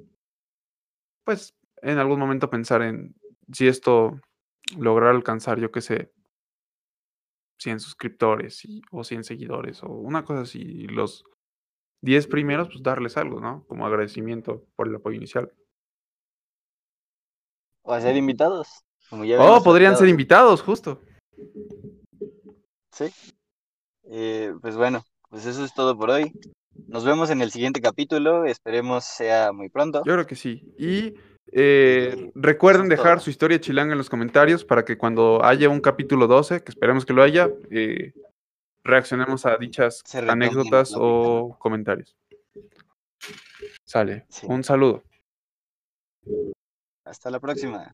pues en algún momento pensar en si esto lograr alcanzar, yo qué sé, 100 suscriptores y- o 100 seguidores o una cosa así. y Los 10 primeros, pues darles algo, ¿no? Como agradecimiento por el apoyo inicial. O a ser invitados. Como ya Oh, podrían ser invitados, justo. Sí. Eh, pues bueno, pues eso es todo por hoy. Nos vemos en el siguiente capítulo. Esperemos sea muy pronto. Yo creo que sí. Y eh, recuerden dejar su historia chilanga en los comentarios para que cuando haya un capítulo 12, que esperemos que lo haya, eh, reaccionemos a dichas anécdotas o comentarios. Sale. Sí. Un saludo. Hasta la próxima.